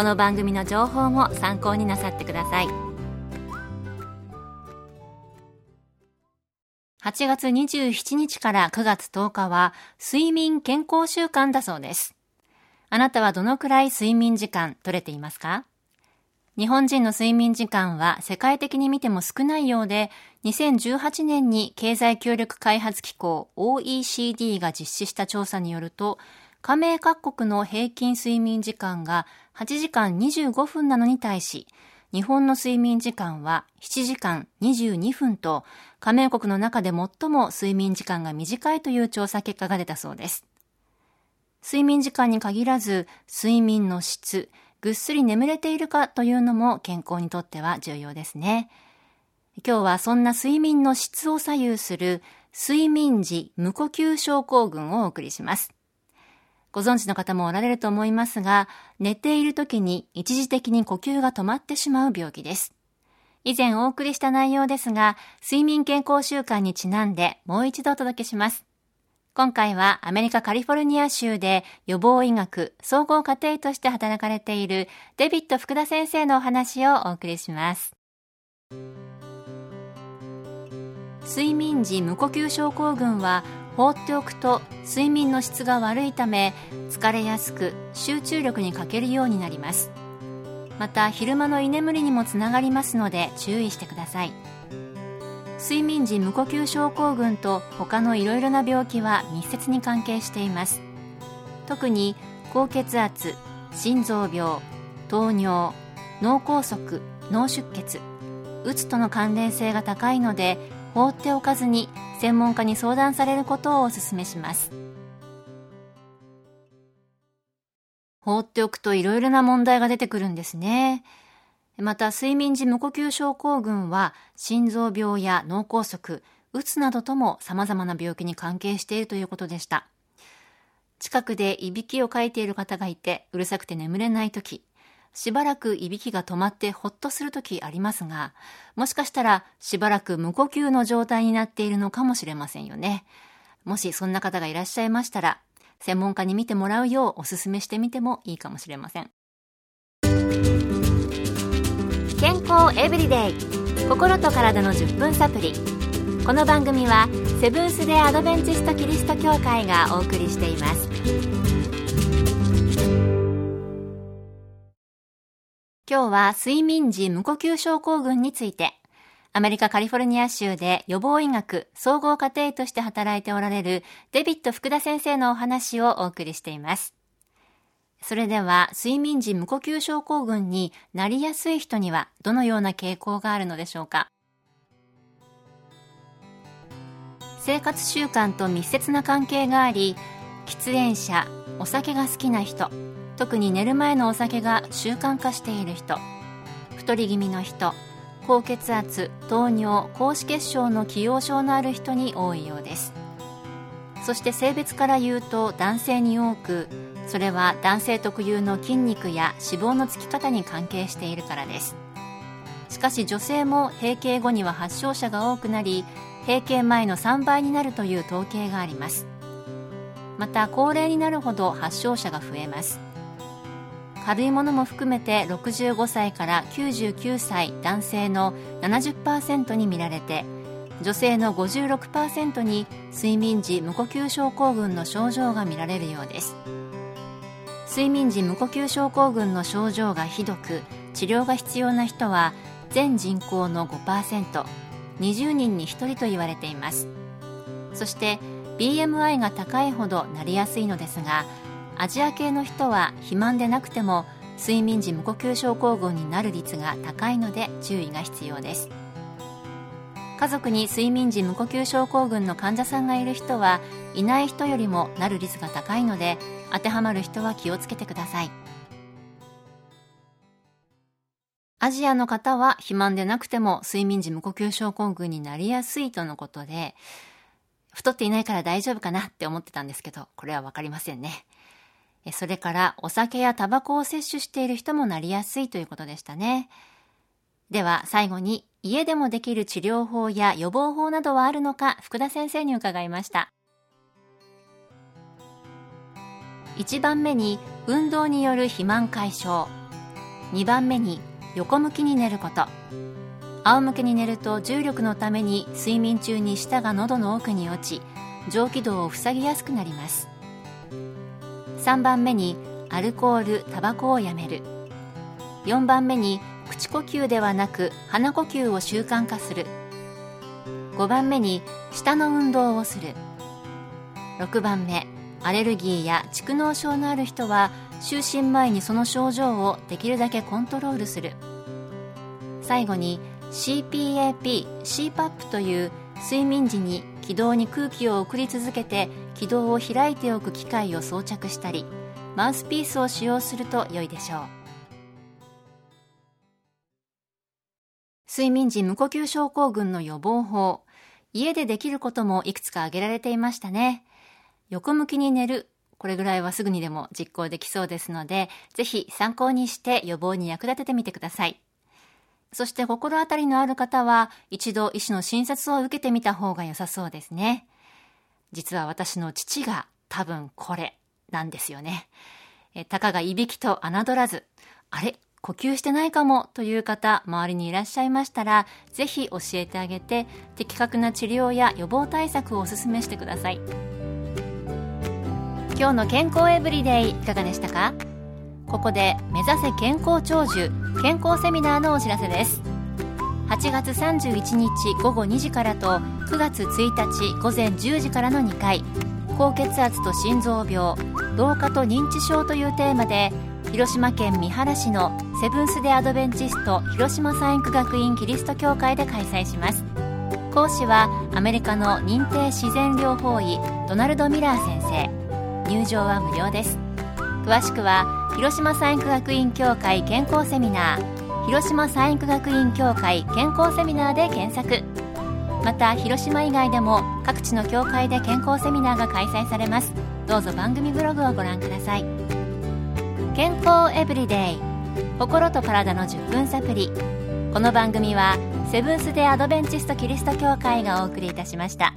この番組の情報も参考になさってください8月27日から9月10日は睡眠健康週間だそうです。あなたはどのくらい睡眠時間取れていますか？日本人の睡眠時間は世界的に見ても少ないようで、2018年に経済協力開発機構 OECD が実施した調査によると、加盟各国の平均睡眠時間が8時間25分なのに対し、日本の睡眠時間は7時間22分と、加盟国の中で最も睡眠時間が短いという調査結果が出たそうです。睡眠時間に限らず、睡眠の質、ぐっすり眠れているかというのも健康にとっては重要ですね。今日はそんな睡眠の質を左右する睡眠時無呼吸症候群をお送りします。ご存知の方もおられると思いますが、寝ている時に一時的に呼吸が止まってしまう病気です。以前お送りした内容ですが、睡眠健康習慣にちなんでもう一度お届けします。今回はアメリカカリフォルニア州で予防医学総合家庭として働かれているデビッド福田先生のお話をお送りします。睡眠時無呼吸症候群は放っておくと睡眠の質が悪いため疲れやすく集中力に欠けるようになります。また昼間の居眠りにもつながりますので注意してください睡眠時無呼吸症候群と他のいろいろな病気は密接に関係しています特に高血圧心臓病糖尿脳梗塞脳出血うつとの関連性が高いので放っておかずに専門家に相談されることをお勧めします放っておくといろいろな問題が出てくるんですね。また、睡眠時無呼吸症候群は、心臓病や脳梗塞、うつなどとも様々な病気に関係しているということでした。近くでいびきをかいている方がいて、うるさくて眠れないとき、しばらくいびきが止まってほっとするときありますが、もしかしたらしばらく無呼吸の状態になっているのかもしれませんよね。もしそんな方がいらっしゃいましたら、専門家に見てもらうようお勧めしてみてもいいかもしれません。健康エブリデイ。心と体の10分サプリ。この番組はセブンス・デ・アドベンチスト・キリスト教会がお送りしています。今日は睡眠時無呼吸症候群についてアメリカカリフォルニア州で予防医学総合家庭として働いておられるデビッド福田先生のお話をお送りしています。それでは睡眠時無呼吸症候群になりやすい人にはどのような傾向があるのでしょうか？生活習慣と密接な関係があり喫煙者お酒が好きな人特に寝る前のお酒が習慣化している人。太り気味の人。高血圧。糖尿。高脂血症の既往症のある人に多いようです。そして性別から言うと男性に多くそれは男性特有の筋肉や脂肪のつき方に関係しているからです。しかし女性も閉経後には発症者が多くなり閉経前の3倍になるという統計があります。また高齢になるほど発症者が増えます。軽いものも含めて65歳から99歳男性の70%に見られて女性の56%に睡眠時無呼吸症候群の症状が見られるようです。睡眠時無呼吸症候群の症状がひどく治療が必要な人は全人口の 5%20 人に1人と言われています。そして BMI が高いほどなりやすいのですがアジア系の人は肥満でなくても睡眠時無呼吸症候群になる率が高いので注意が必要です。家族に睡眠時無呼吸症候群の患者さんがいる人はいない人よりもなる率が高いので当てはまる人は気をつけてください。アジアの方は肥満でなくても睡眠時無呼吸症候群になりやすいとのことで太っていないから大丈夫かなって思ってたんですけどこれはわかりませんね。それからお酒やタバコを摂取している人もなりやすいということでしたね。では最後に家でもできる治療法や予防法などはあるのか福田先生に伺いました。1番目に運動による肥満解消2番目に横向きに寝ること仰向けに寝ると重力のために睡眠中に舌が喉の奥に落ち上気道を塞ぎやすくなります3番目にアルコールタバコをやめる4番目に口呼吸ではなく鼻呼吸を習慣化する5番目に舌の運動をする6番目アレルギーや蓄膿症のある人は就寝前にその症状をできるだけコントロールする最後に CPAP、CPAP という睡眠時に気道に空気を送り続けて気道を開いておく機械を装着したりマウスピースを使用すると良いでしょう。睡眠時無呼吸症候群の予防法。家でできることもいくつか挙げられていましたね。横向きに寝る。これぐらいはすぐにでも実行できそうですのでぜひ参考にして予防に役立ててみてください。そして心当たりのある方は一度医師の診察を受けてみた方が良さそうですね。実は私の父が多分これなんですよね。えたかがいびきと侮らず、あれ呼吸してないかもという方、周りにいらっしゃいましたら、ぜひ教えてあげて、的確な治療や予防対策をお勧めしてください。今日の健康エブリデイいかがでしたか？ここで目指せ健康長寿健康セミナーのお知らせです。8月31日午後2時からと9月1日午前10時からの2回高血圧と心臓病老化と認知症というテーマで広島県三原市のセブンス・デ・アドベンチスト広島産育学院キリスト教会で開催します。講師はアメリカの認定自然療法医ドナルド・ミラー先生。入場は無料です。詳しくは広島産育学院協会健康セミナー広島産育学院協会健康セミナーで検索。また広島以外でも各地の協会で健康セミナーが開催されます。どうぞ番組ブログをご覧ください。健康エブリデイ心と体の10分サプリこの番組はセブンス・デ・アドベンチスト・キリスト教会がお送りいたしました。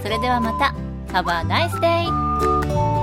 それではまた。Have a nice day!